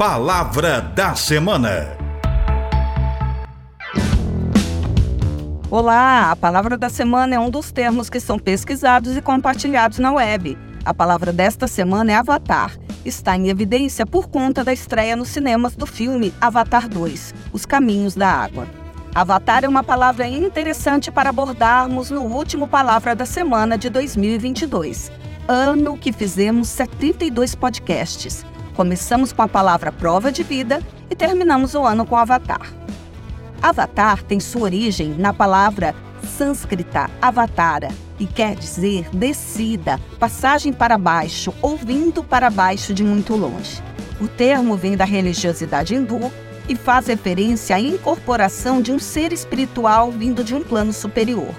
Palavra da Semana. Olá, a palavra da semana é um dos termos que são pesquisados e compartilhados na web. A palavra desta semana é Avatar. Está em evidência por conta da estreia nos cinemas do filme Avatar 2 Os Caminhos da Água. Avatar é uma palavra interessante para abordarmos no último Palavra da Semana de 2022, ano que fizemos 72 podcasts. Começamos com a palavra prova de vida e terminamos o ano com Avatar. Avatar tem sua origem na palavra sânscrita avatara e quer dizer descida, passagem para baixo ou vindo para baixo de muito longe. O termo vem da religiosidade hindu e faz referência à incorporação de um ser espiritual vindo de um plano superior.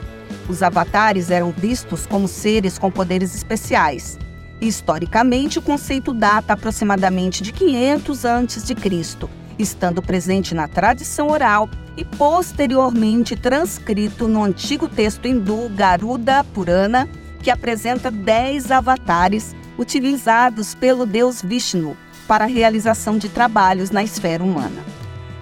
Os avatares eram vistos como seres com poderes especiais, Historicamente, o conceito data aproximadamente de 500 a.C., estando presente na tradição oral e posteriormente transcrito no antigo texto hindu Garuda Purana, que apresenta 10 avatares utilizados pelo deus Vishnu para a realização de trabalhos na esfera humana.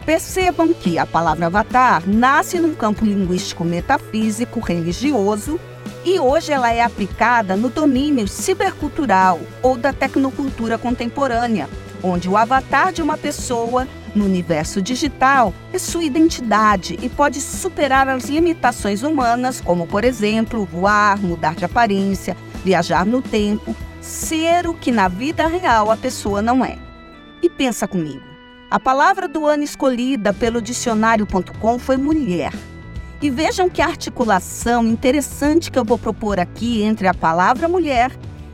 Percebam que a palavra avatar nasce num campo linguístico metafísico religioso e hoje ela é aplicada no domínio cibercultural ou da tecnocultura contemporânea, onde o avatar de uma pessoa no universo digital é sua identidade e pode superar as limitações humanas, como, por exemplo, voar, mudar de aparência, viajar no tempo, ser o que na vida real a pessoa não é. E pensa comigo. A palavra do ano escolhida pelo dicionário.com foi mulher. E vejam que articulação interessante que eu vou propor aqui entre a palavra mulher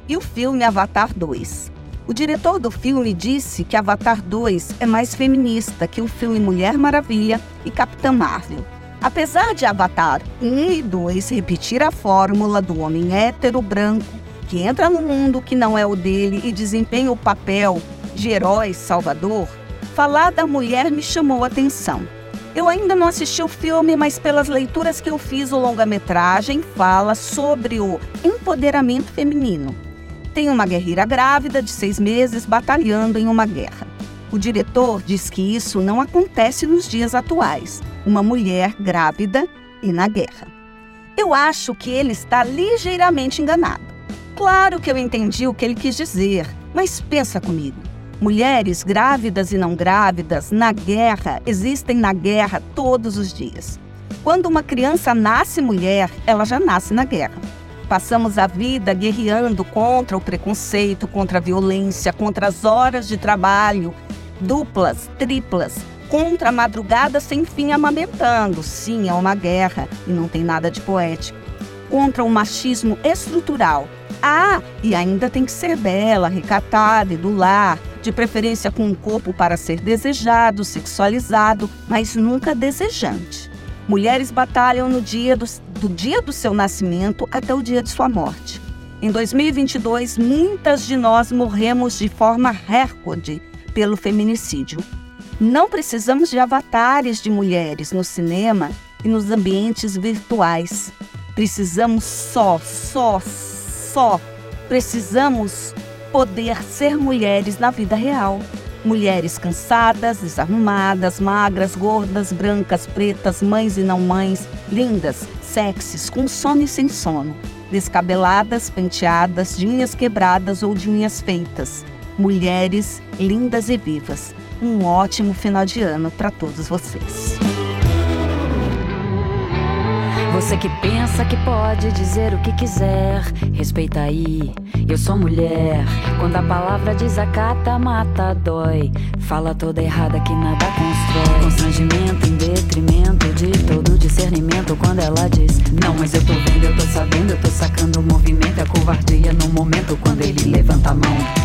e o filme Avatar 2. O diretor do filme disse que Avatar 2 é mais feminista que o filme Mulher Maravilha e Capitã Marvel. Apesar de Avatar 1 e 2 repetir a fórmula do homem hétero branco que entra no mundo que não é o dele e desempenha o papel de herói salvador, falar da mulher me chamou a atenção. Eu ainda não assisti o filme, mas pelas leituras que eu fiz, o longa-metragem fala sobre o empoderamento feminino. Tem uma guerreira grávida de seis meses batalhando em uma guerra. O diretor diz que isso não acontece nos dias atuais. Uma mulher grávida e na guerra. Eu acho que ele está ligeiramente enganado. Claro que eu entendi o que ele quis dizer, mas pensa comigo. Mulheres grávidas e não grávidas na guerra existem na guerra todos os dias. Quando uma criança nasce mulher, ela já nasce na guerra. Passamos a vida guerreando contra o preconceito, contra a violência, contra as horas de trabalho duplas, triplas, contra a madrugada sem fim amamentando. Sim, é uma guerra e não tem nada de poético. Contra o machismo estrutural. Ah, e ainda tem que ser bela, recatada e do lar, de preferência com um corpo para ser desejado, sexualizado, mas nunca desejante. Mulheres batalham no dia do, do dia do seu nascimento até o dia de sua morte. Em 2022, muitas de nós morremos de forma recorde pelo feminicídio. Não precisamos de avatares de mulheres no cinema e nos ambientes virtuais. Precisamos só, só, só. Precisamos poder ser mulheres na vida real. Mulheres cansadas, desarrumadas, magras, gordas, brancas, pretas, mães e não mães, lindas, sexys, com sono e sem sono, descabeladas, penteadas, de unhas quebradas ou de unhas feitas. Mulheres lindas e vivas. Um ótimo final de ano para todos vocês. Você que pensa que pode dizer o que quiser, respeita aí. Eu sou mulher. Quando a palavra desacata, mata, dói. Fala toda errada que nada constrói. Constrangimento em detrimento de todo discernimento. Quando ela diz, não, mas eu tô vendo, eu tô sabendo, eu tô sacando o movimento. É covardia no momento quando ele levanta a mão.